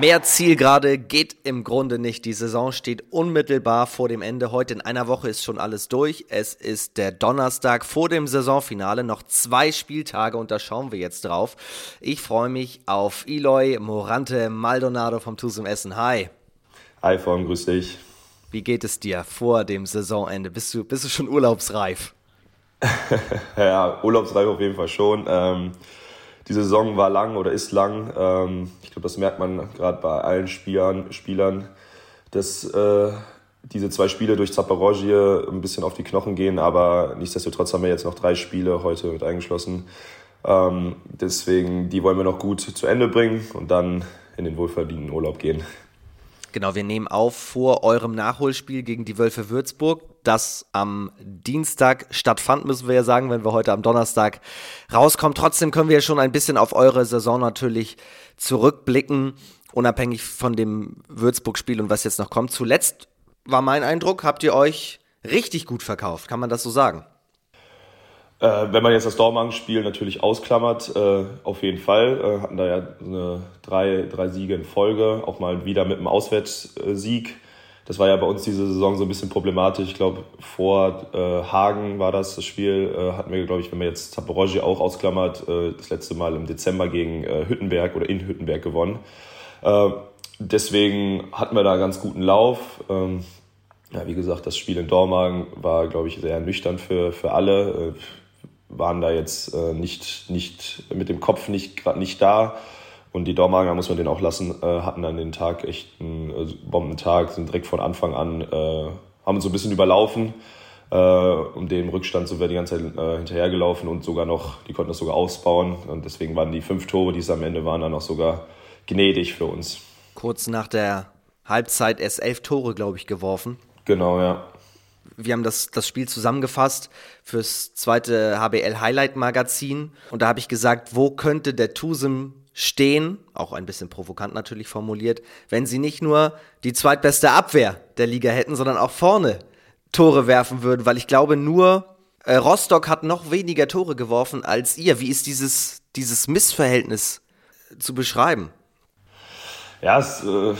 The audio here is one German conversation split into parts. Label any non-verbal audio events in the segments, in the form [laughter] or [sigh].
Mehr Zielgerade geht im Grunde nicht. Die Saison steht unmittelbar vor dem Ende. Heute in einer Woche ist schon alles durch. Es ist der Donnerstag vor dem Saisonfinale. Noch zwei Spieltage und da schauen wir jetzt drauf. Ich freue mich auf Eloy Morante Maldonado vom Tusum Essen. Hi. Hi, Form, grüß dich. Wie geht es dir vor dem Saisonende? Bist du, bist du schon urlaubsreif? [laughs] ja, urlaubsreif auf jeden Fall schon. Ähm, die Saison war lang oder ist lang. Ähm, ich glaube, das merkt man gerade bei allen Spielern, Spielern dass äh, diese zwei Spiele durch Zaporozhye ein bisschen auf die Knochen gehen, aber nichtsdestotrotz haben wir jetzt noch drei Spiele heute mit eingeschlossen. Ähm, deswegen, die wollen wir noch gut zu Ende bringen und dann in den wohlverdienten Urlaub gehen. Genau, wir nehmen auf vor eurem Nachholspiel gegen die Wölfe Würzburg, das am Dienstag stattfand, müssen wir ja sagen, wenn wir heute am Donnerstag rauskommen. Trotzdem können wir ja schon ein bisschen auf eure Saison natürlich zurückblicken, unabhängig von dem Würzburg-Spiel und was jetzt noch kommt. Zuletzt war mein Eindruck, habt ihr euch richtig gut verkauft, kann man das so sagen? Äh, wenn man jetzt das Dortmund-Spiel natürlich ausklammert, äh, auf jeden Fall. Äh, hatten da ja eine, drei, drei Siege in Folge, auch mal wieder mit einem Auswärtssieg. Das war ja bei uns diese Saison so ein bisschen problematisch. Ich glaube, vor äh, Hagen war das das Spiel. Äh, hatten wir, glaube ich, wenn man jetzt Zaporozhye auch ausklammert, äh, das letzte Mal im Dezember gegen äh, Hüttenberg oder in Hüttenberg gewonnen. Äh, deswegen hatten wir da ganz guten Lauf. Ähm, ja, wie gesagt, das Spiel in Dormagen war, glaube ich, sehr nüchtern für, für alle. Äh, waren da jetzt äh, nicht, nicht mit dem Kopf nicht gerade nicht da. Und die Dormager, muss man den auch lassen, äh, hatten dann den Tag echt einen äh, Bombentag, sind direkt von Anfang an, äh, haben uns so ein bisschen überlaufen. Äh, um den Rückstand sind wir die ganze Zeit hinterhergelaufen und sogar noch, die konnten das sogar ausbauen. Und deswegen waren die fünf Tore, die es am Ende waren, dann auch sogar gnädig für uns. Kurz nach der Halbzeit erst elf Tore, glaube ich, geworfen. Genau, ja wir haben das, das Spiel zusammengefasst fürs zweite HBL Highlight Magazin. Und da habe ich gesagt, wo könnte der Tusem stehen, auch ein bisschen provokant natürlich formuliert, wenn sie nicht nur die zweitbeste Abwehr der Liga hätten, sondern auch vorne Tore werfen würden, weil ich glaube, nur äh, Rostock hat noch weniger Tore geworfen als ihr. Wie ist dieses, dieses Missverhältnis zu beschreiben? Ja, das äh,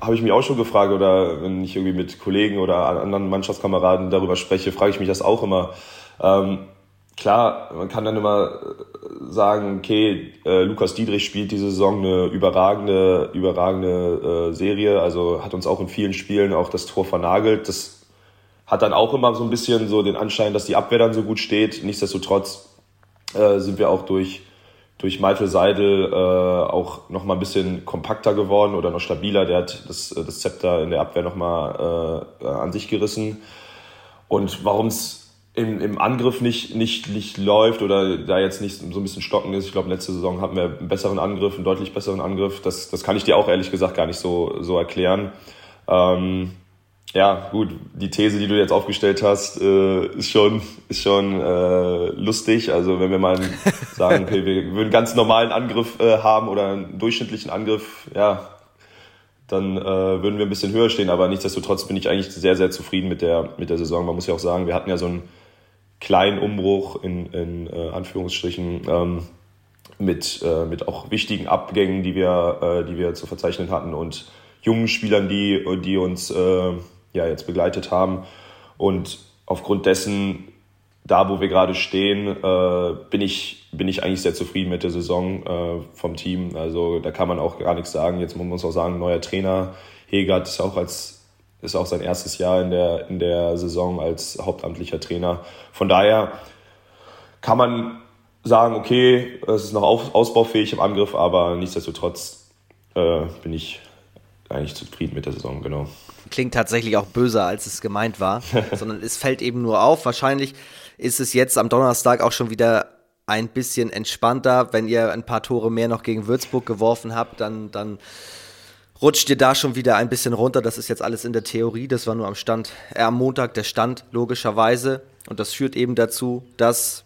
habe ich mich auch schon gefragt oder wenn ich irgendwie mit Kollegen oder anderen Mannschaftskameraden darüber spreche, frage ich mich das auch immer. Ähm, klar, man kann dann immer äh, sagen, okay, äh, Lukas Dietrich spielt diese Saison eine überragende, überragende äh, Serie, also hat uns auch in vielen Spielen auch das Tor vernagelt. Das hat dann auch immer so ein bisschen so den Anschein, dass die Abwehr dann so gut steht. Nichtsdestotrotz äh, sind wir auch durch durch Michael Seidel äh, auch noch mal ein bisschen kompakter geworden oder noch stabiler. Der hat das, das Zepter in der Abwehr noch mal äh, an sich gerissen. Und warum es im, im Angriff nicht, nicht, nicht läuft oder da jetzt nicht so ein bisschen stocken ist, ich glaube, letzte Saison hatten wir einen besseren Angriff, einen deutlich besseren Angriff. Das, das kann ich dir auch ehrlich gesagt gar nicht so, so erklären. Ähm, ja, gut, die These, die du jetzt aufgestellt hast, äh, ist schon, ist schon äh, lustig. Also wenn wir mal sagen, okay, wir würden einen ganz normalen Angriff äh, haben oder einen durchschnittlichen Angriff, ja, dann äh, würden wir ein bisschen höher stehen. Aber nichtsdestotrotz bin ich eigentlich sehr, sehr zufrieden mit der, mit der Saison. Man muss ja auch sagen, wir hatten ja so einen kleinen Umbruch in, in äh, Anführungsstrichen ähm, mit, äh, mit auch wichtigen Abgängen, die wir, äh, die wir zu verzeichnen hatten und jungen Spielern, die, die uns äh, ja jetzt begleitet haben. Und aufgrund dessen, da wo wir gerade stehen, äh, bin, ich, bin ich eigentlich sehr zufrieden mit der Saison äh, vom Team. Also da kann man auch gar nichts sagen. Jetzt muss man auch sagen, neuer Trainer. Hegert ist auch als ist auch sein erstes Jahr in der, in der Saison als hauptamtlicher Trainer. Von daher kann man sagen, okay, es ist noch ausbaufähig im Angriff, aber nichtsdestotrotz äh, bin ich eigentlich zufrieden mit der Saison, genau klingt tatsächlich auch böser, als es gemeint war, [laughs] sondern es fällt eben nur auf. Wahrscheinlich ist es jetzt am Donnerstag auch schon wieder ein bisschen entspannter. Wenn ihr ein paar Tore mehr noch gegen Würzburg geworfen habt, dann, dann rutscht ihr da schon wieder ein bisschen runter. Das ist jetzt alles in der Theorie. Das war nur am Stand, äh, am Montag der Stand, logischerweise. Und das führt eben dazu, dass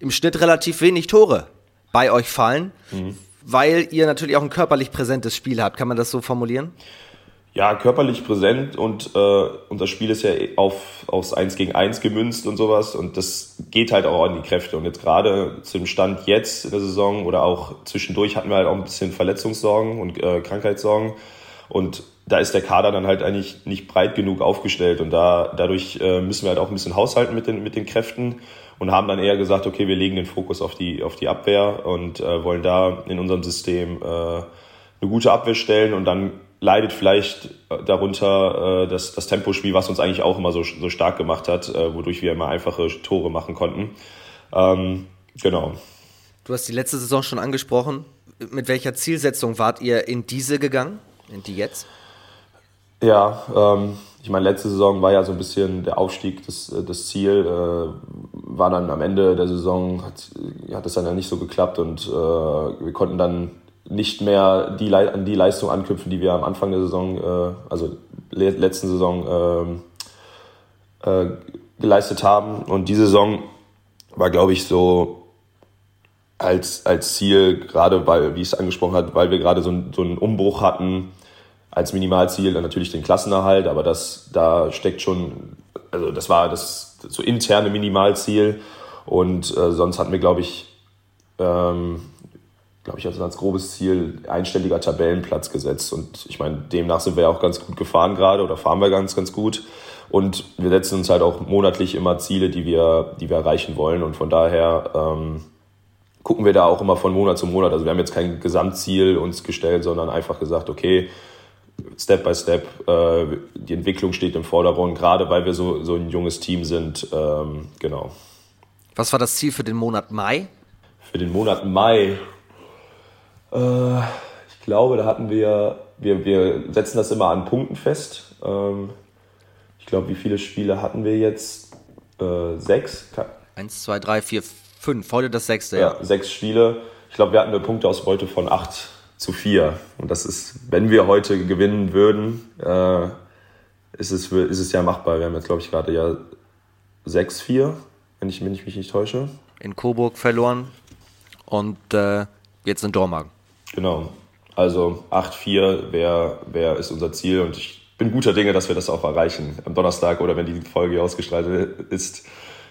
im Schnitt relativ wenig Tore bei euch fallen, mhm. weil ihr natürlich auch ein körperlich präsentes Spiel habt. Kann man das so formulieren? Ja, körperlich präsent und äh, unser Spiel ist ja auf, aufs 1 gegen 1 gemünzt und sowas und das geht halt auch an die Kräfte. Und jetzt gerade zum Stand jetzt in der Saison oder auch zwischendurch hatten wir halt auch ein bisschen Verletzungssorgen und äh, Krankheitssorgen und da ist der Kader dann halt eigentlich nicht breit genug aufgestellt und da, dadurch äh, müssen wir halt auch ein bisschen haushalten mit den, mit den Kräften und haben dann eher gesagt, okay, wir legen den Fokus auf die, auf die Abwehr und äh, wollen da in unserem System äh, eine gute Abwehr stellen und dann leidet vielleicht darunter äh, das, das Tempospiel, was uns eigentlich auch immer so, so stark gemacht hat, äh, wodurch wir immer einfache Tore machen konnten. Ähm, genau. Du hast die letzte Saison schon angesprochen. Mit welcher Zielsetzung wart ihr in diese gegangen, in die jetzt? Ja, ähm, ich meine, letzte Saison war ja so ein bisschen der Aufstieg das, das Ziel. Äh, war dann am Ende der Saison, hat, es dann ja nicht so geklappt und äh, wir konnten dann nicht mehr die, an die Leistung anknüpfen, die wir am Anfang der Saison, äh, also le letzten Saison äh, äh, geleistet haben. Und diese Saison war, glaube ich, so als, als Ziel, gerade weil, wie ich es angesprochen habe, weil wir gerade so, so einen Umbruch hatten, als Minimalziel dann natürlich den Klassenerhalt, aber das, da steckt schon, also das war das so interne Minimalziel und äh, sonst hatten wir, glaube ich, ähm, glaube ich, als grobes Ziel einstelliger Tabellenplatz gesetzt. Und ich meine, demnach sind wir ja auch ganz gut gefahren gerade oder fahren wir ganz, ganz gut. Und wir setzen uns halt auch monatlich immer Ziele, die wir, die wir erreichen wollen. Und von daher ähm, gucken wir da auch immer von Monat zu Monat. Also wir haben jetzt kein Gesamtziel uns gestellt, sondern einfach gesagt, okay, Step by Step, äh, die Entwicklung steht im Vordergrund, gerade weil wir so, so ein junges Team sind. Ähm, genau. Was war das Ziel für den Monat Mai? Für den Monat Mai, äh, ich glaube, da hatten wir, wir, wir setzen das immer an Punkten fest. Ähm, ich glaube, wie viele Spiele hatten wir jetzt? Äh, sechs? Eins, zwei, drei, vier, fünf. Heute das sechste, ja. ja. Sechs Spiele. Ich glaube, wir hatten eine Punkteausbeute von acht zu vier. Und das ist, wenn wir heute gewinnen würden, äh, ist, es, ist es ja machbar. Wir haben jetzt, glaube ich, gerade ja 6-4, wenn ich, wenn ich mich nicht täusche. In Coburg verloren und äh, jetzt in Dormagen. Genau. Also 8-4 wär, wär, ist unser Ziel und ich bin guter Dinge, dass wir das auch erreichen. Am Donnerstag oder wenn die Folge ausgestrahlt ist,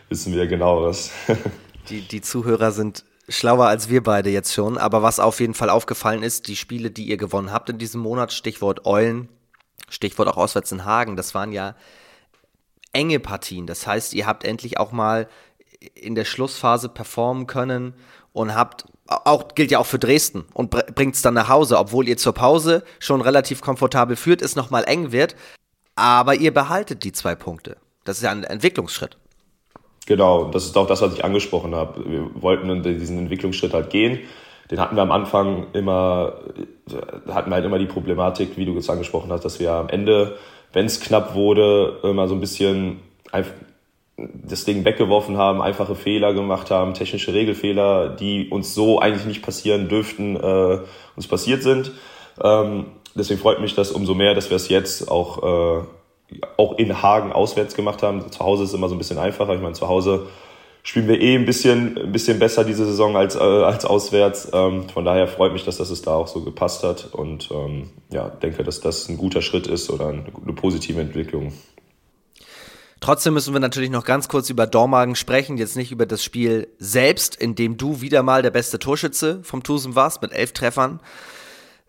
wissen wir genaueres. [laughs] die, die Zuhörer sind schlauer als wir beide jetzt schon, aber was auf jeden Fall aufgefallen ist, die Spiele, die ihr gewonnen habt in diesem Monat, Stichwort Eulen, Stichwort auch auswärts in Hagen, das waren ja enge Partien. Das heißt, ihr habt endlich auch mal in der Schlussphase performen können und habt auch gilt ja auch für Dresden und bringt es dann nach Hause, obwohl ihr zur Pause schon relativ komfortabel führt, es nochmal eng wird. Aber ihr behaltet die zwei Punkte. Das ist ja ein Entwicklungsschritt. Genau, das ist auch das, was ich angesprochen habe. Wir wollten diesen Entwicklungsschritt halt gehen. Den hatten wir am Anfang immer, hatten wir halt immer die Problematik, wie du jetzt angesprochen hast, dass wir am Ende, wenn es knapp wurde, immer so ein bisschen das Ding weggeworfen haben, einfache Fehler gemacht haben, technische Regelfehler, die uns so eigentlich nicht passieren dürften, äh, uns passiert sind. Ähm, deswegen freut mich das umso mehr, dass wir es jetzt auch, äh, auch in Hagen auswärts gemacht haben. Zu Hause ist es immer so ein bisschen einfacher. Ich meine, zu Hause spielen wir eh ein bisschen, ein bisschen besser diese Saison als, äh, als auswärts. Ähm, von daher freut mich, dass das es da auch so gepasst hat und ähm, ja, denke, dass das ein guter Schritt ist oder eine, eine positive Entwicklung. Trotzdem müssen wir natürlich noch ganz kurz über Dormagen sprechen, jetzt nicht über das Spiel selbst, in dem du wieder mal der beste Torschütze vom Tusem warst mit elf Treffern,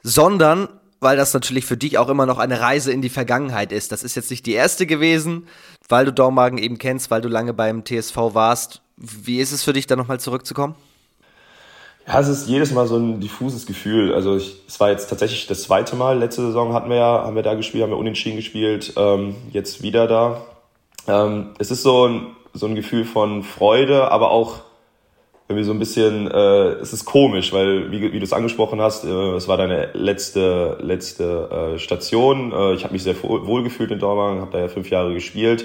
sondern weil das natürlich für dich auch immer noch eine Reise in die Vergangenheit ist. Das ist jetzt nicht die erste gewesen, weil du Dormagen eben kennst, weil du lange beim TSV warst. Wie ist es für dich, da nochmal zurückzukommen? Ja, es ist jedes Mal so ein diffuses Gefühl. Also ich, es war jetzt tatsächlich das zweite Mal. Letzte Saison hatten wir ja, haben wir da gespielt, haben wir unentschieden gespielt. Ähm, jetzt wieder da. Ähm, es ist so ein, so ein Gefühl von Freude, aber auch irgendwie so ein bisschen, äh, es ist komisch, weil, wie, wie du es angesprochen hast, äh, es war deine letzte, letzte äh, Station. Äh, ich habe mich sehr wohl gefühlt in Dortmund, habe da ja fünf Jahre gespielt.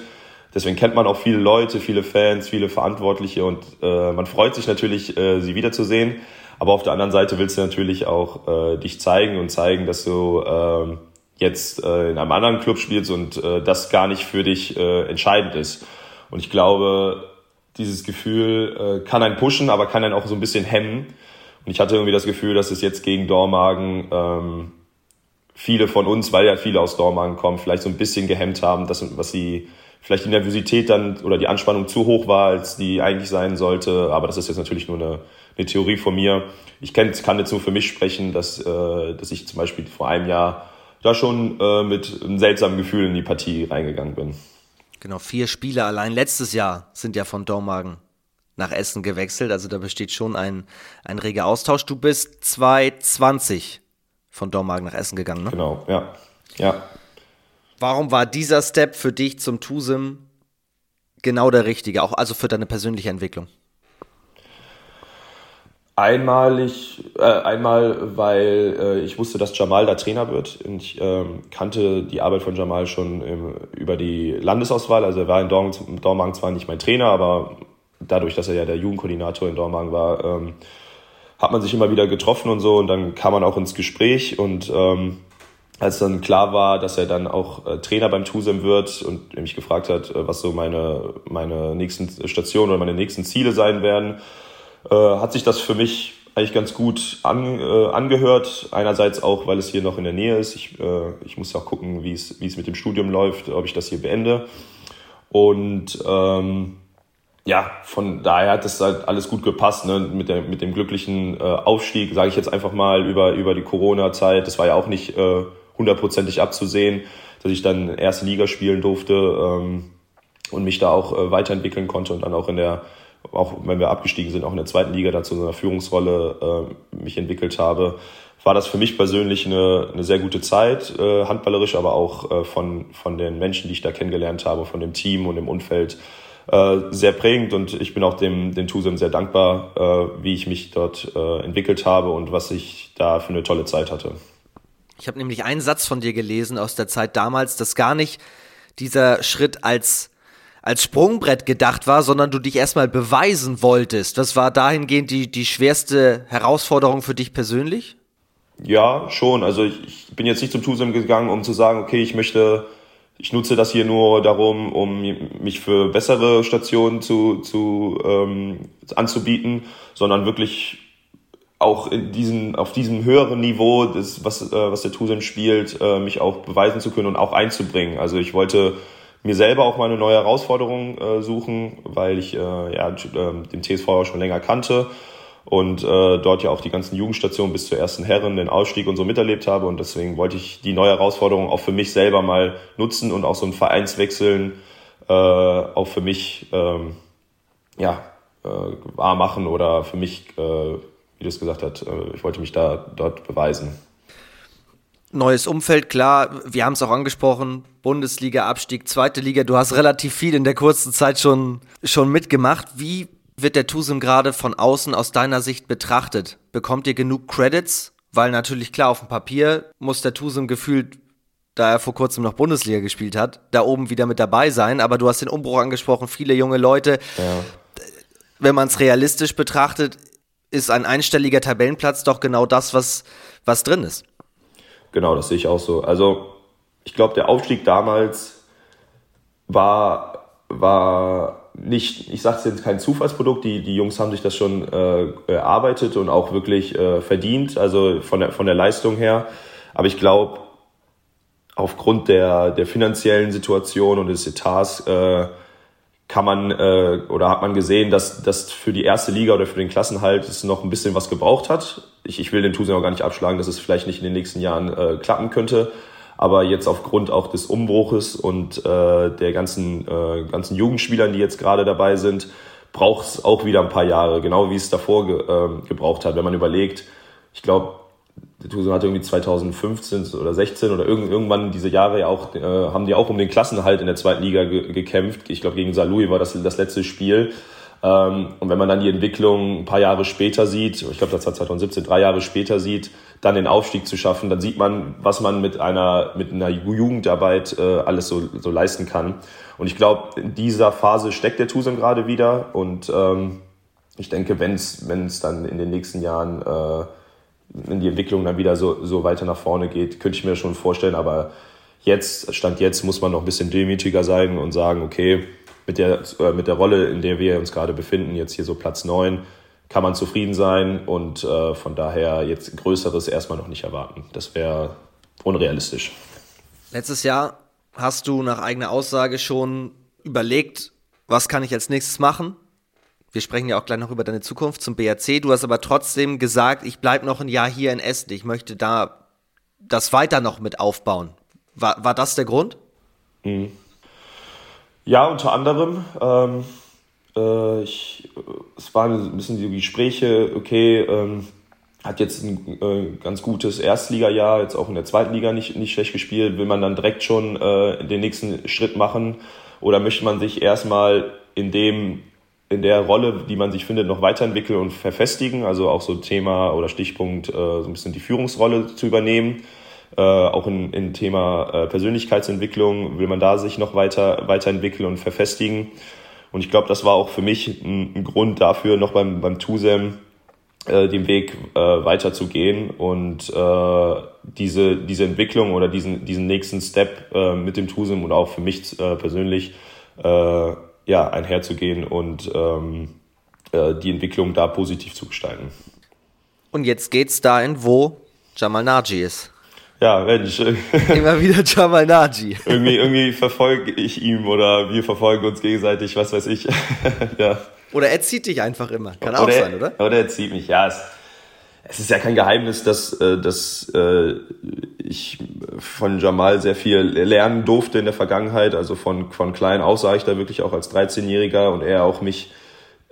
Deswegen kennt man auch viele Leute, viele Fans, viele Verantwortliche und äh, man freut sich natürlich, äh, sie wiederzusehen. Aber auf der anderen Seite willst du natürlich auch äh, dich zeigen und zeigen, dass du äh, jetzt äh, in einem anderen Club spielst und äh, das gar nicht für dich äh, entscheidend ist. Und ich glaube, dieses Gefühl äh, kann einen pushen, aber kann einen auch so ein bisschen hemmen. Und ich hatte irgendwie das Gefühl, dass es jetzt gegen Dormagen ähm, viele von uns, weil ja viele aus Dormagen kommen, vielleicht so ein bisschen gehemmt haben, dass, was sie vielleicht die Nervosität dann oder die Anspannung zu hoch war, als die eigentlich sein sollte. Aber das ist jetzt natürlich nur eine, eine Theorie von mir. Ich kann, jetzt nur für mich sprechen, dass, äh, dass ich zum Beispiel vor einem Jahr da schon äh, mit einem seltsamen Gefühl in die Partie reingegangen bin. Genau, vier Spieler allein letztes Jahr sind ja von Dormagen nach Essen gewechselt. Also da besteht schon ein, ein reger Austausch. Du bist 2020 von Dormagen nach Essen gegangen, ne? Genau, ja. Ja. Warum war dieser Step für dich zum TUSIM genau der richtige, auch also für deine persönliche Entwicklung? Einmalig, äh, einmal, weil äh, ich wusste, dass Jamal da Trainer wird. Ich äh, kannte die Arbeit von Jamal schon im, über die Landesauswahl. Also er war in Dormagen zwar nicht mein Trainer, aber dadurch, dass er ja der Jugendkoordinator in Dormagen war, ähm, hat man sich immer wieder getroffen und so. Und dann kam man auch ins Gespräch und ähm, als dann klar war, dass er dann auch äh, Trainer beim TUSEM wird und mich gefragt hat, äh, was so meine, meine nächsten Stationen oder meine nächsten Ziele sein werden, äh, hat sich das für mich eigentlich ganz gut an, äh, angehört. Einerseits auch, weil es hier noch in der Nähe ist. Ich, äh, ich muss auch gucken, wie es, es mit dem Studium läuft, ob ich das hier beende. Und ähm, ja, von daher hat das halt alles gut gepasst, ne? mit, der, mit dem glücklichen äh, Aufstieg, sage ich jetzt einfach mal, über, über die Corona-Zeit. Das war ja auch nicht äh, hundertprozentig abzusehen, dass ich dann erste Liga spielen durfte ähm, und mich da auch äh, weiterentwickeln konnte und dann auch in der, auch wenn wir abgestiegen sind, auch in der zweiten Liga da zu so einer Führungsrolle äh, mich entwickelt habe, war das für mich persönlich eine, eine sehr gute Zeit, äh, handballerisch, aber auch äh, von, von den Menschen, die ich da kennengelernt habe, von dem Team und dem Umfeld äh, sehr prägend und ich bin auch dem, dem Tusem sehr dankbar, äh, wie ich mich dort äh, entwickelt habe und was ich da für eine tolle Zeit hatte. Ich habe nämlich einen Satz von dir gelesen aus der Zeit damals, dass gar nicht dieser Schritt als, als Sprungbrett gedacht war, sondern du dich erstmal beweisen wolltest. Das war dahingehend die, die schwerste Herausforderung für dich persönlich? Ja, schon. Also ich, ich bin jetzt nicht zum TUSEM gegangen, um zu sagen, okay, ich möchte, ich nutze das hier nur darum, um mich für bessere Stationen zu, zu ähm, anzubieten, sondern wirklich auch in diesen, auf diesem höheren Niveau, das, was, äh, was der Tusem spielt, äh, mich auch beweisen zu können und auch einzubringen. Also ich wollte mir selber auch mal eine neue Herausforderung äh, suchen, weil ich äh, ja, äh, den TSV auch schon länger kannte und äh, dort ja auch die ganzen Jugendstationen bis zur ersten Herren, den Ausstieg und so miterlebt habe. Und deswegen wollte ich die neue Herausforderung auch für mich selber mal nutzen und auch so ein Vereinswechseln äh, auch für mich ähm, ja, äh, wahr machen oder für mich äh, wie du es gesagt hast, äh, ich wollte mich da dort beweisen. Neues Umfeld, klar, wir haben es auch angesprochen, Bundesliga, Abstieg, zweite Liga, du hast relativ viel in der kurzen Zeit schon, schon mitgemacht. Wie wird der Tusum gerade von außen aus deiner Sicht betrachtet? Bekommt ihr genug Credits? Weil natürlich klar, auf dem Papier muss der Tusum gefühlt, da er vor kurzem noch Bundesliga gespielt hat, da oben wieder mit dabei sein. Aber du hast den Umbruch angesprochen, viele junge Leute. Ja. Wenn man es realistisch betrachtet, ist ein einstelliger Tabellenplatz doch genau das, was, was drin ist. Genau, das sehe ich auch so. Also ich glaube, der Aufstieg damals war, war nicht, ich sage es jetzt kein Zufallsprodukt, die, die Jungs haben sich das schon äh, erarbeitet und auch wirklich äh, verdient, also von der, von der Leistung her. Aber ich glaube, aufgrund der, der finanziellen Situation und des Etats äh, kann man äh, oder hat man gesehen, dass das für die erste Liga oder für den Klassenhalt es noch ein bisschen was gebraucht hat. Ich, ich will den Tusen auch gar nicht abschlagen, dass es vielleicht nicht in den nächsten Jahren äh, klappen könnte. Aber jetzt aufgrund auch des Umbruches und äh, der ganzen, äh, ganzen Jugendspielern, die jetzt gerade dabei sind, braucht es auch wieder ein paar Jahre, genau wie es davor ge, äh, gebraucht hat. Wenn man überlegt, ich glaube, der Tucson hat irgendwie 2015 oder 16 oder irgendwann diese Jahre ja auch, äh, haben die auch um den Klassenhalt in der zweiten Liga ge gekämpft. Ich glaube, gegen Saarlouis war das das letzte Spiel. Ähm, und wenn man dann die Entwicklung ein paar Jahre später sieht, ich glaube, das war 2017, drei Jahre später sieht, dann den Aufstieg zu schaffen, dann sieht man, was man mit einer, mit einer Jugendarbeit äh, alles so, so leisten kann. Und ich glaube, in dieser Phase steckt der Tucson gerade wieder. Und ähm, ich denke, wenn es dann in den nächsten Jahren äh, wenn die Entwicklung dann wieder so, so weiter nach vorne geht, könnte ich mir schon vorstellen. Aber jetzt, Stand jetzt, muss man noch ein bisschen demütiger sein und sagen, okay, mit der, äh, mit der Rolle, in der wir uns gerade befinden, jetzt hier so Platz 9, kann man zufrieden sein und äh, von daher jetzt Größeres erstmal noch nicht erwarten. Das wäre unrealistisch. Letztes Jahr hast du nach eigener Aussage schon überlegt, was kann ich als nächstes machen? Wir sprechen ja auch gleich noch über deine Zukunft zum BRC. Du hast aber trotzdem gesagt, ich bleibe noch ein Jahr hier in Essen. Ich möchte da das weiter noch mit aufbauen. War, war das der Grund? Mhm. Ja, unter anderem. Ähm, äh, ich, es waren ein bisschen die Gespräche, okay, ähm, hat jetzt ein äh, ganz gutes Erstligajahr, jetzt auch in der zweiten Liga nicht, nicht schlecht gespielt. Will man dann direkt schon äh, den nächsten Schritt machen oder möchte man sich erstmal in dem in der Rolle, die man sich findet, noch weiterentwickeln und verfestigen? Also auch so Thema oder Stichpunkt, äh, so ein bisschen die Führungsrolle zu übernehmen. Äh, auch in, in Thema äh, Persönlichkeitsentwicklung will man da sich noch weiter weiterentwickeln und verfestigen. Und ich glaube, das war auch für mich ein, ein Grund dafür, noch beim, beim TUSEM äh, den Weg äh, weiterzugehen und äh, diese, diese Entwicklung oder diesen, diesen nächsten Step äh, mit dem TUSEM und auch für mich äh, persönlich äh, ja, einherzugehen und ähm, äh, die Entwicklung da positiv zu gestalten. Und jetzt geht's dahin, wo Jamal Naji ist. Ja, Mensch. [laughs] Immer wieder Jamal Naji. irgendwie, irgendwie verfolge ich ihm oder wir verfolgen uns gegenseitig, was weiß ich. [laughs] ja. Oder er zieht dich einfach immer. Kann auch oder sein, oder? Oder er zieht mich, ja. Es, es ist ja kein Geheimnis, dass, äh, dass äh, ich von Jamal sehr viel lernen durfte in der Vergangenheit. Also von, von klein aus sah ich da wirklich auch als 13-Jähriger und er auch mich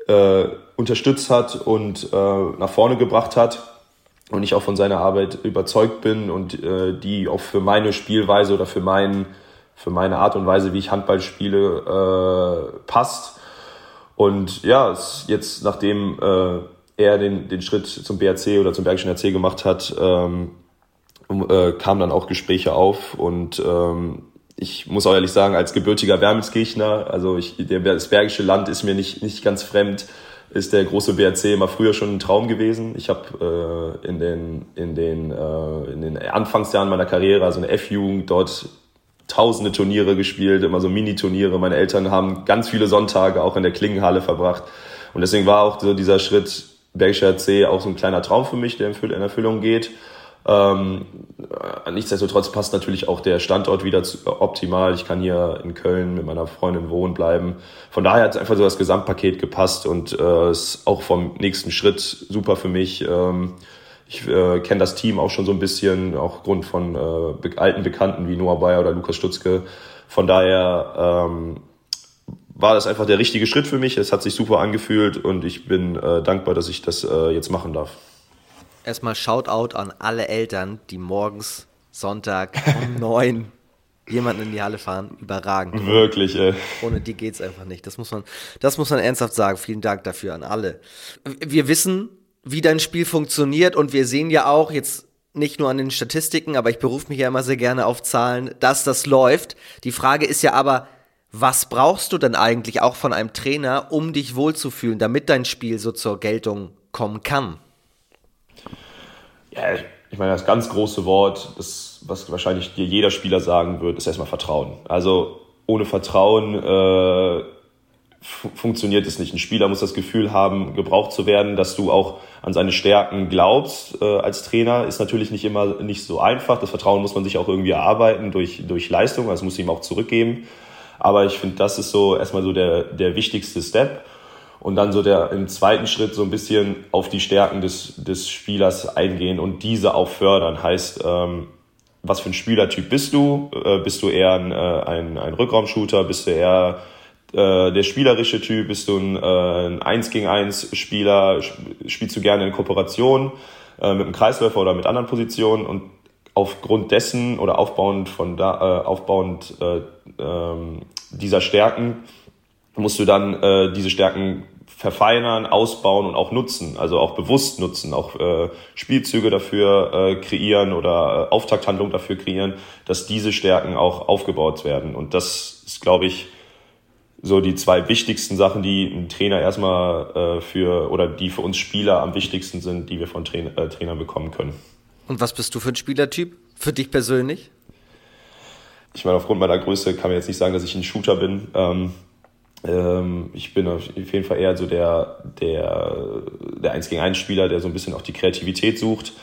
äh, unterstützt hat und äh, nach vorne gebracht hat. Und ich auch von seiner Arbeit überzeugt bin und äh, die auch für meine Spielweise oder für, mein, für meine Art und Weise, wie ich Handball spiele, äh, passt. Und ja, jetzt nachdem äh, er den, den Schritt zum BRC oder zum Bergischen RC gemacht hat, ähm, äh, kamen dann auch Gespräche auf und ähm, ich muss auch ehrlich sagen, als gebürtiger Wermelskirchner, also ich, der, das Bergische Land ist mir nicht, nicht ganz fremd, ist der große BRC immer früher schon ein Traum gewesen. Ich habe äh, in, den, in, den, äh, in den Anfangsjahren meiner Karriere, also in der F-Jugend, dort tausende Turniere gespielt, immer so Mini-Turniere. Meine Eltern haben ganz viele Sonntage auch in der Klingenhalle verbracht. Und deswegen war auch so dieser Schritt Bergischer C auch so ein kleiner Traum für mich, der in Erfüllung geht. Ähm, nichtsdestotrotz passt natürlich auch der Standort wieder zu, optimal. Ich kann hier in Köln mit meiner Freundin wohnen bleiben. Von daher hat einfach so das Gesamtpaket gepasst und äh, ist auch vom nächsten Schritt super für mich. Ähm, ich äh, kenne das Team auch schon so ein bisschen, auch aufgrund von äh, alten Bekannten wie Noah Bayer oder Lukas Stutzke. Von daher ähm, war das einfach der richtige Schritt für mich. Es hat sich super angefühlt und ich bin äh, dankbar, dass ich das äh, jetzt machen darf. Erstmal Shoutout an alle Eltern, die morgens Sonntag um [laughs] neun jemanden in die Halle fahren. Überragend. Wirklich, ey. Ohne die geht's einfach nicht. Das muss man, das muss man ernsthaft sagen. Vielen Dank dafür an alle. Wir wissen, wie dein Spiel funktioniert und wir sehen ja auch jetzt nicht nur an den Statistiken, aber ich berufe mich ja immer sehr gerne auf Zahlen, dass das läuft. Die Frage ist ja aber, was brauchst du denn eigentlich auch von einem Trainer, um dich wohlzufühlen, damit dein Spiel so zur Geltung kommen kann? Ja, ich meine, das ganz große Wort, das, was wahrscheinlich dir jeder Spieler sagen wird, ist erstmal Vertrauen. Also ohne Vertrauen äh, funktioniert es nicht. Ein Spieler muss das Gefühl haben, gebraucht zu werden, dass du auch an seine Stärken glaubst äh, als Trainer. Ist natürlich nicht immer nicht so einfach. Das Vertrauen muss man sich auch irgendwie erarbeiten durch, durch Leistung. Also muss ihm auch zurückgeben. Aber ich finde, das ist so erstmal so der, der wichtigste Step. Und dann so der im zweiten Schritt so ein bisschen auf die Stärken des, des Spielers eingehen und diese auch fördern. Heißt, ähm, was für ein Spielertyp bist du? Äh, bist du eher ein, äh, ein, ein Rückraumshooter? Bist du eher äh, der spielerische Typ, bist du ein, äh, ein 1 gegen 1 Spieler, spielst du gerne in Kooperation äh, mit einem Kreisläufer oder mit anderen Positionen und aufgrund dessen oder aufbauend von da, äh, aufbauend äh, äh, dieser Stärken musst du dann äh, diese Stärken verfeinern, ausbauen und auch nutzen, also auch bewusst nutzen, auch äh, Spielzüge dafür äh, kreieren oder äh, Auftakthandlungen dafür kreieren, dass diese Stärken auch aufgebaut werden. Und das ist, glaube ich, so die zwei wichtigsten Sachen, die ein Trainer erstmal äh, für oder die für uns Spieler am wichtigsten sind, die wir von Trainer, äh, Trainern bekommen können. Und was bist du für ein Spielertyp? Für dich persönlich? Ich meine, aufgrund meiner Größe kann man jetzt nicht sagen, dass ich ein Shooter bin. Ähm, ich bin auf jeden Fall eher so der, der, der 1 gegen 1 Spieler, der so ein bisschen auch die Kreativität sucht.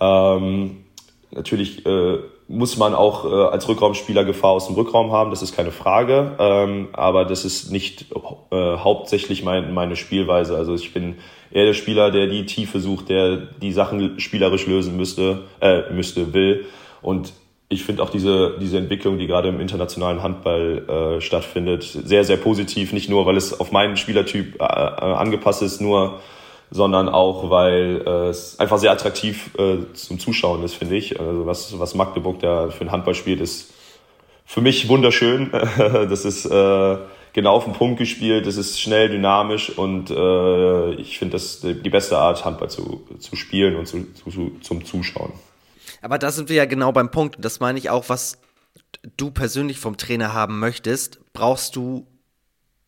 Ähm, natürlich äh, muss man auch äh, als Rückraumspieler Gefahr aus dem Rückraum haben, das ist keine Frage. Ähm, aber das ist nicht äh, hauptsächlich mein, meine Spielweise. Also ich bin eher der Spieler, der die Tiefe sucht, der die Sachen spielerisch lösen müsste, äh, müsste, will. Und ich finde auch diese, diese Entwicklung, die gerade im internationalen Handball äh, stattfindet, sehr, sehr positiv. Nicht nur, weil es auf meinen Spielertyp äh, äh angepasst ist, nur sondern auch, weil äh, es einfach sehr attraktiv äh, zum Zuschauen ist, finde ich. Also was, was Magdeburg da für ein Handball spielt, ist für mich wunderschön. [laughs] das ist äh, genau auf den Punkt gespielt, das ist schnell, dynamisch und äh, ich finde das die beste Art, Handball zu, zu spielen und zu, zu, zum Zuschauen. Aber da sind wir ja genau beim Punkt. Das meine ich auch, was du persönlich vom Trainer haben möchtest. Brauchst du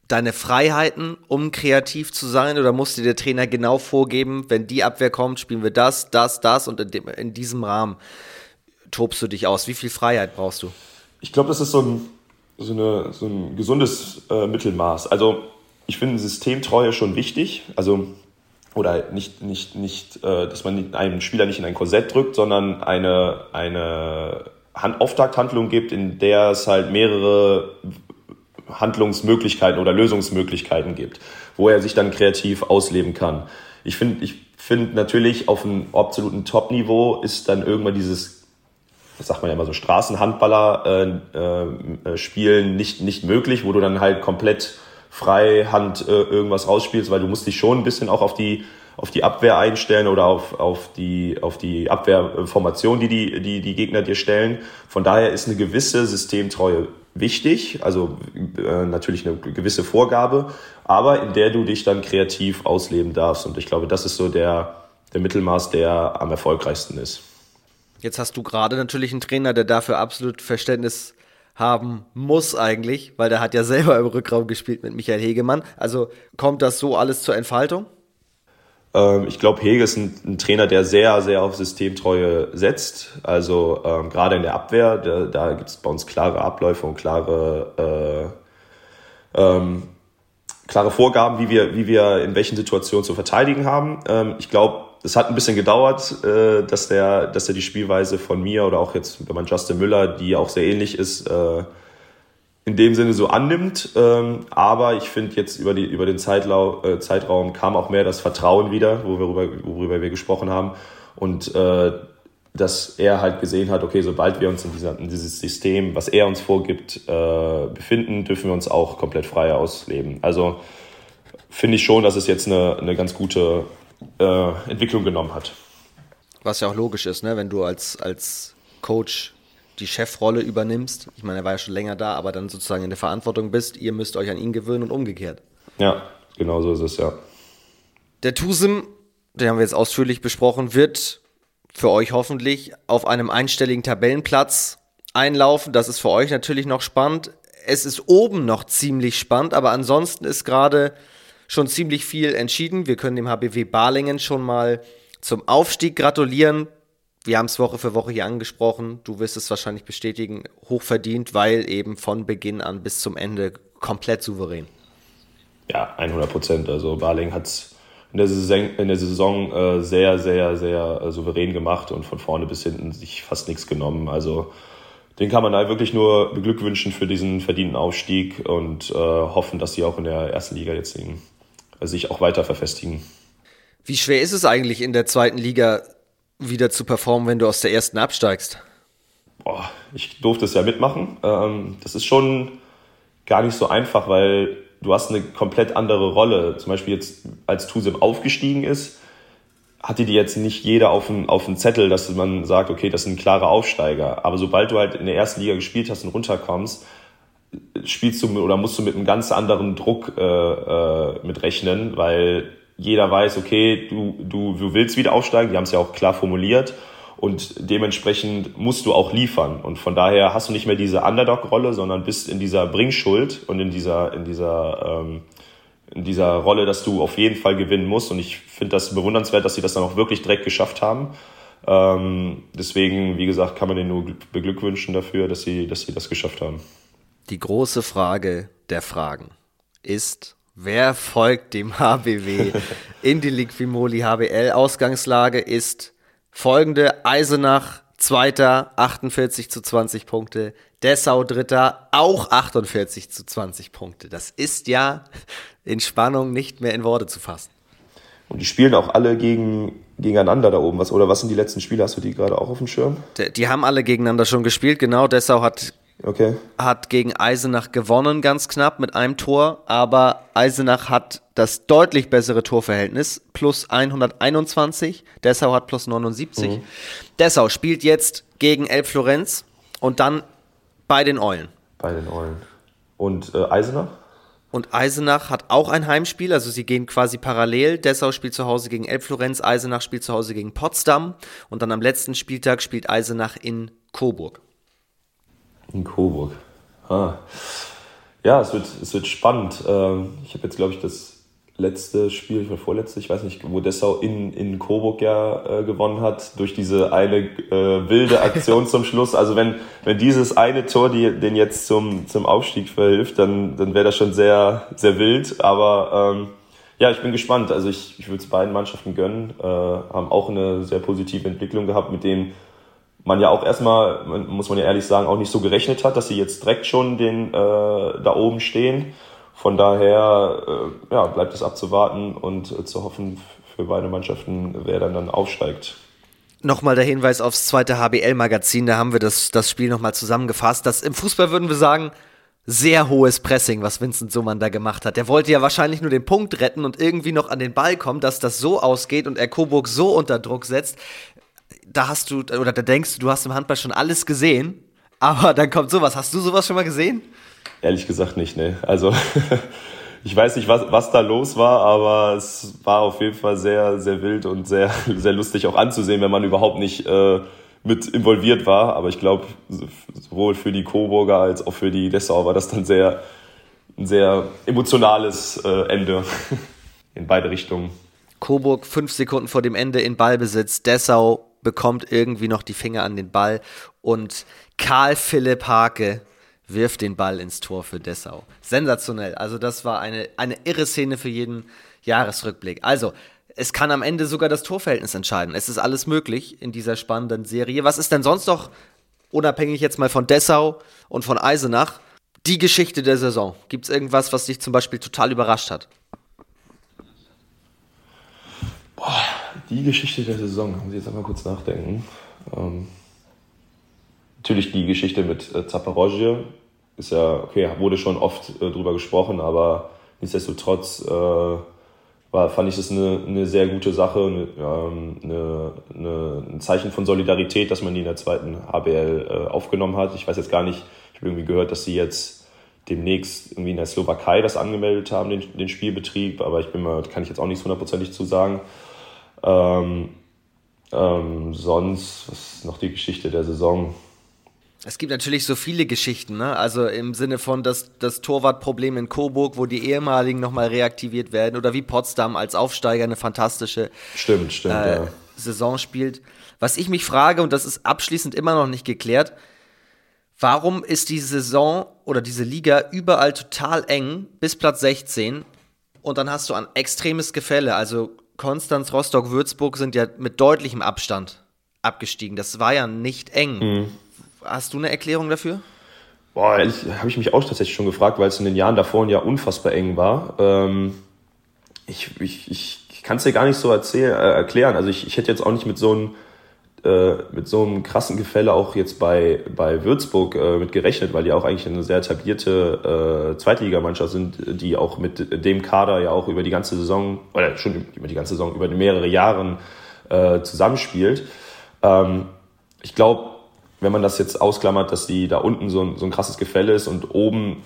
deine Freiheiten, um kreativ zu sein? Oder muss dir der Trainer genau vorgeben, wenn die Abwehr kommt, spielen wir das, das, das und in, dem, in diesem Rahmen tobst du dich aus? Wie viel Freiheit brauchst du? Ich glaube, das ist so ein, so eine, so ein gesundes äh, Mittelmaß. Also ich finde Systemtreue schon wichtig. Also oder nicht, nicht, nicht, äh, dass man einen Spieler nicht in ein Korsett drückt, sondern eine, eine Hand Auftakthandlung gibt, in der es halt mehrere Handlungsmöglichkeiten oder Lösungsmöglichkeiten gibt, wo er sich dann kreativ ausleben kann. Ich finde, ich finde natürlich auf einem absoluten Top-Niveau ist dann irgendwann dieses, das sagt man ja immer so, Straßenhandballer äh, äh, nicht, nicht möglich, wo du dann halt komplett frei Hand äh, irgendwas rausspielst, weil du musst dich schon ein bisschen auch auf die auf die Abwehr einstellen oder auf, auf die, auf die Abwehrformation, die, die, die die Gegner dir stellen. Von daher ist eine gewisse Systemtreue wichtig, also äh, natürlich eine gewisse Vorgabe, aber in der du dich dann kreativ ausleben darfst. Und ich glaube, das ist so der, der Mittelmaß, der am erfolgreichsten ist. Jetzt hast du gerade natürlich einen Trainer, der dafür absolut Verständnis haben muss eigentlich, weil der hat ja selber im Rückraum gespielt mit Michael Hegemann. Also kommt das so alles zur Entfaltung? Ähm, ich glaube, Hege ist ein, ein, Trainer, der sehr, sehr auf Systemtreue setzt. Also ähm, gerade in der Abwehr, da, da gibt es bei uns klare Abläufe und klare, äh, ähm, klare Vorgaben, wie wir, wie wir in welchen Situationen zu verteidigen haben. Ähm, ich glaube, es hat ein bisschen gedauert, äh, dass der, dass er die Spielweise von mir oder auch jetzt, wenn man Justin Müller, die auch sehr ähnlich ist, äh, in dem Sinne so annimmt. Ähm, aber ich finde jetzt über, die, über den Zeitlau äh, Zeitraum kam auch mehr das Vertrauen wieder, worüber, worüber wir gesprochen haben. Und äh, dass er halt gesehen hat, okay, sobald wir uns in, dieser, in dieses System, was er uns vorgibt, äh, befinden, dürfen wir uns auch komplett frei ausleben. Also finde ich schon, dass es jetzt eine, eine ganz gute äh, Entwicklung genommen hat. Was ja auch logisch ist, ne? wenn du als, als Coach die Chefrolle übernimmst. Ich meine, er war ja schon länger da, aber dann sozusagen in der Verantwortung bist. Ihr müsst euch an ihn gewöhnen und umgekehrt. Ja, genau so ist es, ja. Der Tusem, den haben wir jetzt ausführlich besprochen, wird für euch hoffentlich auf einem einstelligen Tabellenplatz einlaufen. Das ist für euch natürlich noch spannend. Es ist oben noch ziemlich spannend, aber ansonsten ist gerade schon ziemlich viel entschieden. Wir können dem HBW Balingen schon mal zum Aufstieg gratulieren wir haben es Woche für Woche hier angesprochen, du wirst es wahrscheinlich bestätigen, hochverdient, weil eben von Beginn an bis zum Ende komplett souverän. Ja, 100 Prozent. Also Barling hat es in der Saison, in der Saison äh, sehr, sehr, sehr äh, souverän gemacht und von vorne bis hinten sich fast nichts genommen. Also den kann man da wirklich nur beglückwünschen für diesen verdienten Aufstieg und äh, hoffen, dass sie auch in der ersten Liga jetzt in, sich auch weiter verfestigen. Wie schwer ist es eigentlich in der zweiten Liga wieder zu performen, wenn du aus der ersten absteigst? Boah, ich durfte es ja mitmachen. Ähm, das ist schon gar nicht so einfach, weil du hast eine komplett andere Rolle. Zum Beispiel jetzt, als Tusim aufgestiegen ist, hatte die jetzt nicht jeder auf dem, auf Zettel, dass man sagt, okay, das sind klare Aufsteiger. Aber sobald du halt in der ersten Liga gespielt hast und runterkommst, spielst du oder musst du mit einem ganz anderen Druck äh, äh, mit rechnen, weil jeder weiß, okay, du, du, du willst wieder aufsteigen, die haben es ja auch klar formuliert und dementsprechend musst du auch liefern. Und von daher hast du nicht mehr diese Underdog-Rolle, sondern bist in dieser Bringschuld und in dieser, in dieser, ähm, in dieser Rolle, dass du auf jeden Fall gewinnen musst. Und ich finde das bewundernswert, dass sie das dann auch wirklich direkt geschafft haben. Ähm, deswegen, wie gesagt, kann man denen nur beglückwünschen dafür, dass sie, dass sie das geschafft haben. Die große Frage der Fragen ist, Wer folgt dem [laughs] HBW in die Liquimoli HBL? Ausgangslage ist folgende: Eisenach Zweiter 48 zu 20 Punkte. Dessau Dritter auch 48 zu 20 Punkte. Das ist ja in Spannung nicht mehr in Worte zu fassen. Und die spielen auch alle gegen, gegeneinander da oben. Was, oder was sind die letzten Spiele? Hast du die gerade auch auf dem Schirm? Die, die haben alle gegeneinander schon gespielt, genau. Dessau hat, okay. hat gegen Eisenach gewonnen, ganz knapp mit einem Tor. Aber Eisenach hat das deutlich bessere Torverhältnis, plus 121. Dessau hat plus 79. Mhm. Dessau spielt jetzt gegen Elb Florenz und dann bei den Eulen. Bei den Eulen. Und äh, Eisenach? Und Eisenach hat auch ein Heimspiel, also sie gehen quasi parallel. Dessau spielt zu Hause gegen Elbflorenz, Eisenach spielt zu Hause gegen Potsdam und dann am letzten Spieltag spielt Eisenach in Coburg. In Coburg. Ah. Ja, es wird, es wird spannend. Ähm, ich habe jetzt, glaube ich, das letzte Spiel, oder vorletzte, ich weiß nicht, wo Dessau in, in Coburg ja äh, gewonnen hat, durch diese eine äh, wilde Aktion zum Schluss. Also wenn, wenn dieses eine Tor die, den jetzt zum, zum Aufstieg verhilft, dann, dann wäre das schon sehr, sehr wild. Aber ähm, ja, ich bin gespannt. Also ich, ich würde es beiden Mannschaften gönnen, äh, haben auch eine sehr positive Entwicklung gehabt, mit denen man ja auch erstmal, muss man ja ehrlich sagen, auch nicht so gerechnet hat, dass sie jetzt direkt schon den äh, da oben stehen. Von daher äh, ja, bleibt es abzuwarten und äh, zu hoffen für beide Mannschaften, wer dann, dann aufsteigt. Nochmal der Hinweis aufs zweite HBL-Magazin, da haben wir das, das Spiel nochmal zusammengefasst. Das, Im Fußball würden wir sagen, sehr hohes Pressing, was Vincent Summern da gemacht hat. Der wollte ja wahrscheinlich nur den Punkt retten und irgendwie noch an den Ball kommen, dass das so ausgeht und er Coburg so unter Druck setzt. Da hast du, oder da denkst du, du hast im Handball schon alles gesehen, aber dann kommt sowas. Hast du sowas schon mal gesehen? Ehrlich gesagt nicht, ne. Also [laughs] ich weiß nicht, was, was da los war, aber es war auf jeden Fall sehr, sehr wild und sehr, sehr lustig auch anzusehen, wenn man überhaupt nicht äh, mit involviert war. Aber ich glaube, sowohl für die Coburger als auch für die Dessau war das dann sehr, ein sehr emotionales äh, Ende [laughs] in beide Richtungen. Coburg fünf Sekunden vor dem Ende in Ballbesitz. Dessau bekommt irgendwie noch die Finger an den Ball und Karl Philipp Hake wirft den Ball ins Tor für Dessau. Sensationell. Also das war eine, eine irre Szene für jeden Jahresrückblick. Also, es kann am Ende sogar das Torverhältnis entscheiden. Es ist alles möglich in dieser spannenden Serie. Was ist denn sonst noch, unabhängig jetzt mal von Dessau und von Eisenach, die Geschichte der Saison? Gibt es irgendwas, was dich zum Beispiel total überrascht hat? Boah, die Geschichte der Saison, muss ich jetzt einmal kurz nachdenken. Ähm, natürlich die Geschichte mit äh, Zaporozhye, ist ja, okay, wurde schon oft äh, drüber gesprochen, aber nichtsdestotrotz äh, war, fand ich das eine, eine sehr gute Sache, eine, ähm, eine, eine, ein Zeichen von Solidarität, dass man die in der zweiten HBL äh, aufgenommen hat. Ich weiß jetzt gar nicht, ich habe irgendwie gehört, dass sie jetzt demnächst irgendwie in der Slowakei das angemeldet haben, den, den Spielbetrieb, aber ich bin mal, kann ich jetzt auch nicht hundertprozentig zu sagen. Ähm, ähm, sonst, was ist noch die Geschichte der Saison? Es gibt natürlich so viele Geschichten, ne? Also im Sinne von das, das Torwartproblem in Coburg, wo die ehemaligen nochmal reaktiviert werden, oder wie Potsdam als Aufsteiger eine fantastische stimmt, stimmt, äh, ja. Saison spielt. Was ich mich frage, und das ist abschließend immer noch nicht geklärt, warum ist die Saison oder diese Liga überall total eng bis Platz 16 und dann hast du ein extremes Gefälle. Also Konstanz, Rostock, Würzburg sind ja mit deutlichem Abstand abgestiegen. Das war ja nicht eng. Mhm. Hast du eine Erklärung dafür? Boah, ehrlich, habe ich mich auch tatsächlich schon gefragt, weil es in den Jahren davor ja unfassbar eng war. Ähm, ich ich, ich kann es dir gar nicht so erzähl, äh, erklären. Also ich, ich hätte jetzt auch nicht mit so einem äh, mit so einem krassen Gefälle auch jetzt bei, bei Würzburg äh, mit gerechnet, weil die auch eigentlich eine sehr etablierte äh, Zweitligamannschaft sind, die auch mit dem Kader ja auch über die ganze Saison, oder schon über die ganze Saison, über mehrere Jahre äh, zusammenspielt. Ähm, ich glaube, wenn man das jetzt ausklammert, dass die da unten so ein, so ein krasses Gefälle ist und oben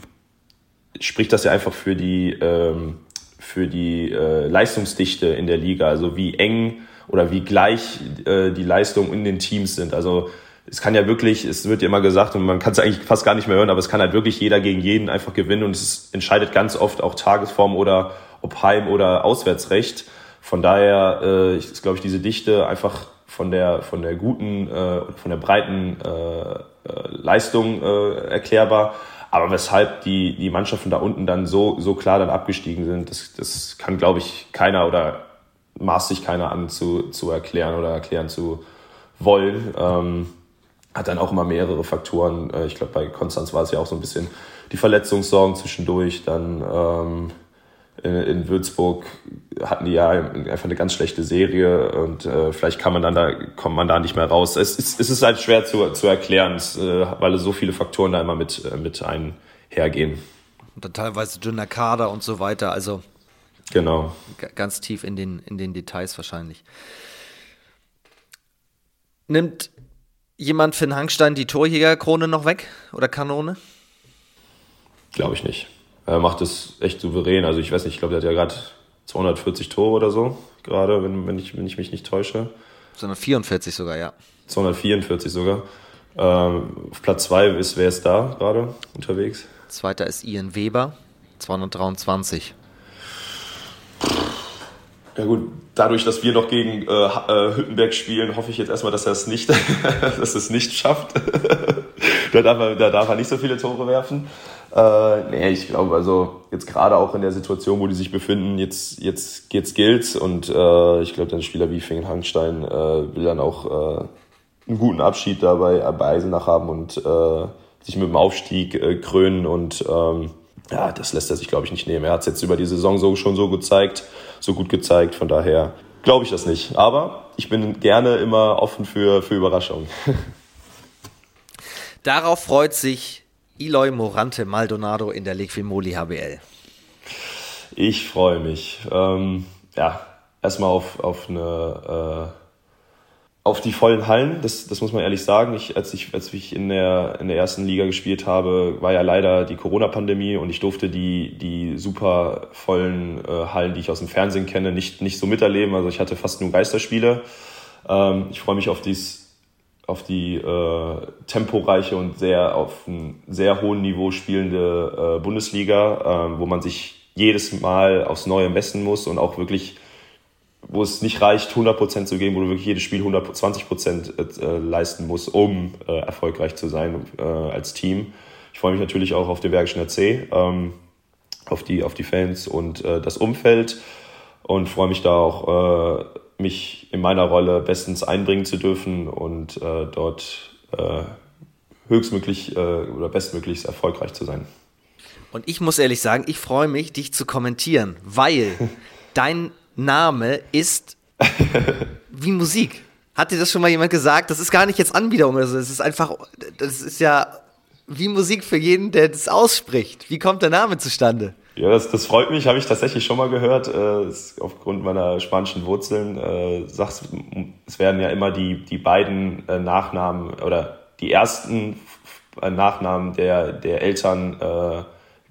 spricht das ja einfach für die, ähm, für die äh, Leistungsdichte in der Liga, also wie eng oder wie gleich äh, die Leistungen in den Teams sind. Also es kann ja wirklich, es wird ja immer gesagt und man kann es eigentlich fast gar nicht mehr hören, aber es kann halt wirklich jeder gegen jeden einfach gewinnen und es entscheidet ganz oft auch Tagesform oder ob Heim- oder Auswärtsrecht. Von daher äh, ist, glaube ich, diese Dichte einfach von der, von der guten, äh, von der breiten äh, äh, Leistung äh, erklärbar. Aber weshalb die, die Mannschaften da unten dann so, so klar dann abgestiegen sind, das, das kann, glaube ich, keiner oder maßt sich keiner an zu, zu erklären oder erklären zu wollen. Ähm, hat dann auch immer mehrere Faktoren. Äh, ich glaube, bei Konstanz war es ja auch so ein bisschen die Verletzungssorgen zwischendurch. Dann ähm, in, in, Würzburg hatten die ja einfach eine ganz schlechte Serie und äh, vielleicht kann man dann da, kommt man da nicht mehr raus. Es, es, es ist halt schwer zu, zu erklären, es, äh, weil so viele Faktoren da immer mit, äh, mit einhergehen. Und dann teilweise dünner Kader und so weiter, also genau. ganz tief in den, in den Details wahrscheinlich. Nimmt jemand Finn Hangstein die Torjägerkrone noch weg oder Kanone? Glaube ich nicht. Er macht es echt souverän. Also ich weiß nicht, ich glaube, der hat ja gerade 240 Tore oder so, gerade, wenn, wenn, ich, wenn ich mich nicht täusche. 244 sogar, ja. 244 sogar. Ähm, auf Platz 2 ist, wer ist da gerade unterwegs? Zweiter ist Ian Weber, 223. Ja gut, dadurch, dass wir noch gegen äh, äh, Hüttenberg spielen, hoffe ich jetzt erstmal, dass er es nicht, [laughs] dass es nicht schafft. [laughs] da, darf er, da darf er nicht so viele Tore werfen. Äh, nee, ich glaube, also jetzt gerade auch in der Situation, wo die sich befinden, jetzt, jetzt geht's Gills und äh, ich glaube, ein Spieler wie Fingen Hangstein äh, will dann auch äh, einen guten Abschied dabei bei Eisenach haben und äh, sich mit dem Aufstieg äh, krönen und ähm, ja, das lässt er sich, glaube ich, nicht nehmen. Er hat es jetzt über die Saison so schon so gezeigt, so gut gezeigt. Von daher glaube ich das nicht. Aber ich bin gerne immer offen für, für Überraschungen. [laughs] Darauf freut sich Eloy Morante Maldonado in der Liquimoli HBL. Ich freue mich. Ähm, ja, erstmal auf, auf eine äh, auf die vollen Hallen, das, das muss man ehrlich sagen. Ich, als, ich, als ich in der, in der ersten Liga gespielt habe, war ja leider die Corona-Pandemie und ich durfte die, die super vollen äh, Hallen, die ich aus dem Fernsehen kenne, nicht, nicht so miterleben. Also ich hatte fast nur Geisterspiele. Ähm, ich freue mich auf dies, auf die äh, temporeiche und sehr auf einem sehr hohen Niveau spielende äh, Bundesliga, äh, wo man sich jedes Mal aufs Neue messen muss und auch wirklich wo es nicht reicht, 100% zu geben, wo du wirklich jedes Spiel 120% äh, leisten musst, um äh, erfolgreich zu sein äh, als Team. Ich freue mich natürlich auch auf den Bergischen RC, ähm, auf, die, auf die Fans und äh, das Umfeld und freue mich da auch, äh, mich in meiner Rolle bestens einbringen zu dürfen und äh, dort äh, höchstmöglich äh, oder bestmöglichst erfolgreich zu sein. Und ich muss ehrlich sagen, ich freue mich, dich zu kommentieren, weil [laughs] dein Name ist [laughs] wie Musik. Hat dir das schon mal jemand gesagt? Das ist gar nicht jetzt Anbiederung oder so. Es ist einfach, das ist ja wie Musik für jeden, der das ausspricht. Wie kommt der Name zustande? Ja, das, das freut mich, habe ich tatsächlich schon mal gehört. Äh, aufgrund meiner spanischen Wurzeln. Äh, sagst, es werden ja immer die, die beiden äh, Nachnamen oder die ersten äh, Nachnamen der, der Eltern äh,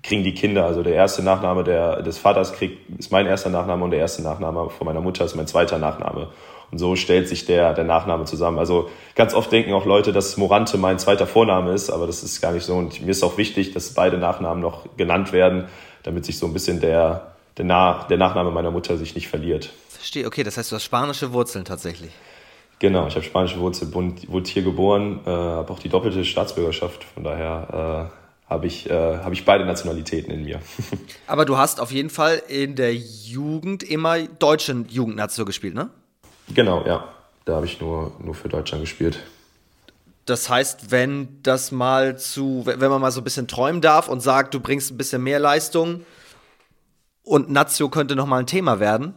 kriegen die Kinder. Also der erste Nachname der, des Vaters kriegt, ist mein erster Nachname und der erste Nachname von meiner Mutter ist mein zweiter Nachname. Und so stellt sich der, der Nachname zusammen. Also ganz oft denken auch Leute, dass Morante mein zweiter Vorname ist, aber das ist gar nicht so. Und mir ist auch wichtig, dass beide Nachnamen noch genannt werden, damit sich so ein bisschen der, der, Nach, der Nachname meiner Mutter sich nicht verliert. Verstehe, okay, das heißt, du hast spanische Wurzeln tatsächlich. Genau, ich habe spanische Wurzeln, wurde hier geboren, äh, habe auch die doppelte Staatsbürgerschaft, von daher äh, habe ich, äh, hab ich beide Nationalitäten in mir. [laughs] Aber du hast auf jeden Fall in der Jugend immer deutschen Jugendnation gespielt, ne? Genau, ja. Da habe ich nur, nur für Deutschland gespielt. Das heißt, wenn das mal zu, wenn man mal so ein bisschen träumen darf und sagt, du bringst ein bisschen mehr Leistung und Nazio könnte noch mal ein Thema werden,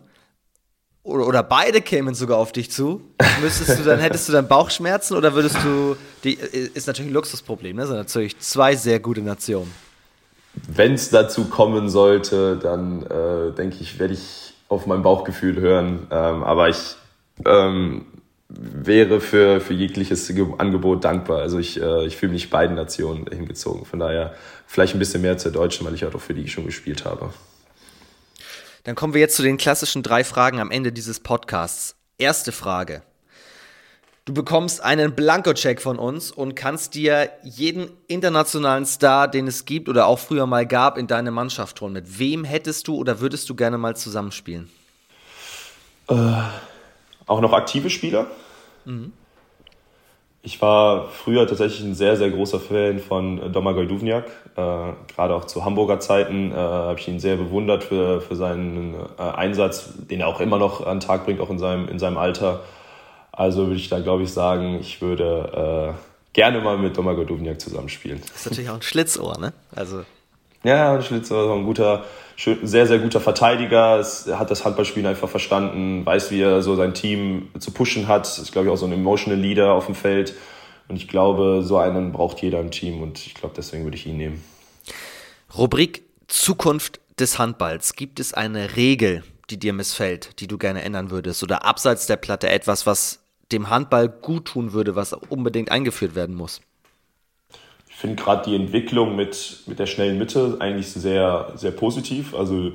oder, oder beide kämen sogar auf dich zu, müsstest du dann, hättest du dann Bauchschmerzen oder würdest du, die, ist natürlich ein Luxusproblem, ne? sind natürlich zwei sehr gute Nationen. Wenn es dazu kommen sollte, dann äh, denke ich, werde ich auf mein Bauchgefühl hören. Ähm, aber ich ähm, wäre für, für jegliches Angebot dankbar. Also ich, äh, ich fühle mich beiden Nationen hingezogen. Von daher vielleicht ein bisschen mehr zur Deutschen, weil ich auch für die schon gespielt habe. Dann kommen wir jetzt zu den klassischen drei Fragen am Ende dieses Podcasts. Erste Frage. Du bekommst einen Blankocheck von uns und kannst dir jeden internationalen Star, den es gibt oder auch früher mal gab, in deine Mannschaft holen. Mit wem hättest du oder würdest du gerne mal zusammenspielen? Äh, auch noch aktive Spieler? Mhm. Ich war früher tatsächlich ein sehr, sehr großer Fan von Domagoj Duvniak. Äh, gerade auch zu Hamburger Zeiten äh, habe ich ihn sehr bewundert für, für seinen äh, Einsatz, den er auch immer noch an den Tag bringt, auch in seinem, in seinem Alter. Also würde ich da, glaube ich, sagen, ich würde gerne mal mit Domagoj Duvniak zusammenspielen. Das ist natürlich auch ein Schlitzohr, ne? Also. Ja, ein Schlitzohr, ein guter, sehr, sehr guter Verteidiger. Er hat das Handballspielen einfach verstanden, weiß, wie er so sein Team zu pushen hat. Ist, glaube ich, auch so ein emotional Leader auf dem Feld. Und ich glaube, so einen braucht jeder im Team und ich glaube, deswegen würde ich ihn nehmen. Rubrik Zukunft des Handballs. Gibt es eine Regel, die dir missfällt, die du gerne ändern würdest? Oder abseits der Platte etwas, was dem Handball gut tun würde, was unbedingt eingeführt werden muss? Finde gerade die Entwicklung mit, mit der schnellen Mitte eigentlich sehr, sehr positiv. Also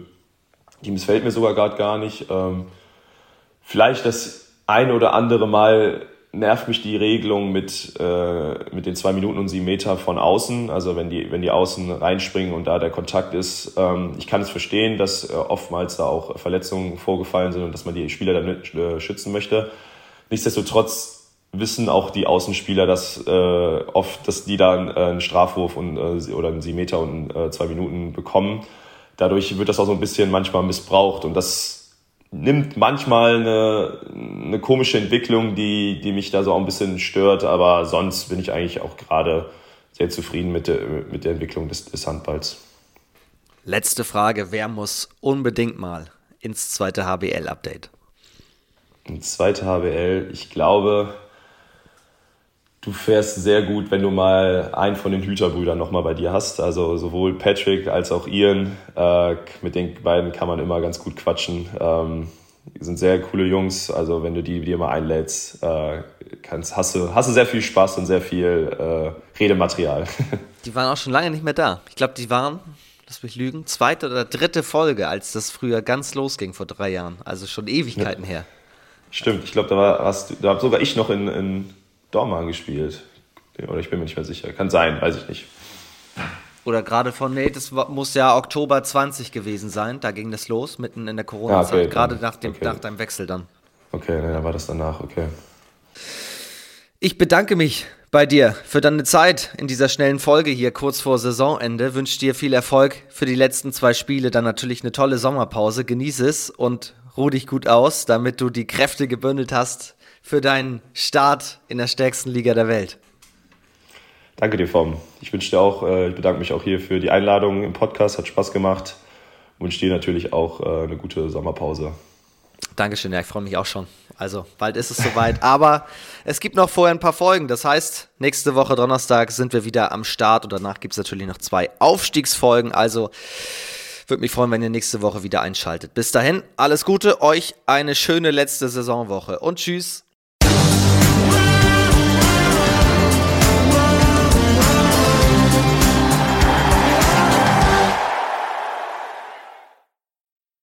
die missfällt mir sogar gerade gar nicht. Ähm, vielleicht das eine oder andere Mal nervt mich die Regelung mit, äh, mit den zwei Minuten und sieben Meter von außen. Also wenn die, wenn die Außen reinspringen und da der Kontakt ist. Ähm, ich kann es verstehen, dass äh, oftmals da auch Verletzungen vorgefallen sind und dass man die Spieler damit äh, schützen möchte. Nichtsdestotrotz wissen auch die Außenspieler, dass äh, oft, dass die da äh, einen Strafwurf und, äh, oder einen sieben Meter und äh, zwei Minuten bekommen. Dadurch wird das auch so ein bisschen manchmal missbraucht und das nimmt manchmal eine, eine komische Entwicklung, die, die mich da so auch ein bisschen stört, aber sonst bin ich eigentlich auch gerade sehr zufrieden mit der, mit der Entwicklung des, des Handballs. Letzte Frage, wer muss unbedingt mal ins zweite HBL-Update? Ins zweite HBL, ich glaube, du fährst sehr gut, wenn du mal einen von den Hüterbrüdern nochmal bei dir hast. Also sowohl Patrick als auch Ian. Äh, mit den beiden kann man immer ganz gut quatschen. Ähm, die sind sehr coole Jungs. Also wenn du die dir mal einlädst, äh, kannst, hast, du, hast du sehr viel Spaß und sehr viel äh, Redematerial. [laughs] Die waren auch schon lange nicht mehr da. Ich glaube, die waren, lass mich lügen, zweite oder dritte Folge, als das früher ganz losging vor drei Jahren. Also schon Ewigkeiten ja. her. Stimmt, ich glaube, da war hast, da habe sogar ich noch in, in Dortmund gespielt. Oder ich bin mir nicht mehr sicher. Kann sein, weiß ich nicht. Oder gerade von, nee, das muss ja Oktober 20 gewesen sein. Da ging das los, mitten in der Corona-Zeit. Ah, okay, gerade nach, dem, okay. nach deinem Wechsel dann. Okay, dann war das danach, okay. Ich bedanke mich bei dir für deine Zeit in dieser schnellen Folge hier kurz vor Saisonende. Wünsche dir viel Erfolg für die letzten zwei Spiele, dann natürlich eine tolle Sommerpause. Genieße es und ruh dich gut aus, damit du die Kräfte gebündelt hast für deinen Start in der stärksten Liga der Welt. Danke dir, Vom. Ich wünsche dir auch, äh, ich bedanke mich auch hier für die Einladung im Podcast, hat Spaß gemacht. Ich wünsche dir natürlich auch äh, eine gute Sommerpause. Dankeschön, ja, ich freue mich auch schon. Also, bald ist es soweit. [laughs] Aber es gibt noch vorher ein paar Folgen. Das heißt, nächste Woche Donnerstag sind wir wieder am Start und danach gibt es natürlich noch zwei Aufstiegsfolgen. Also, würde mich freuen, wenn ihr nächste Woche wieder einschaltet. Bis dahin, alles Gute, euch eine schöne letzte Saisonwoche und tschüss.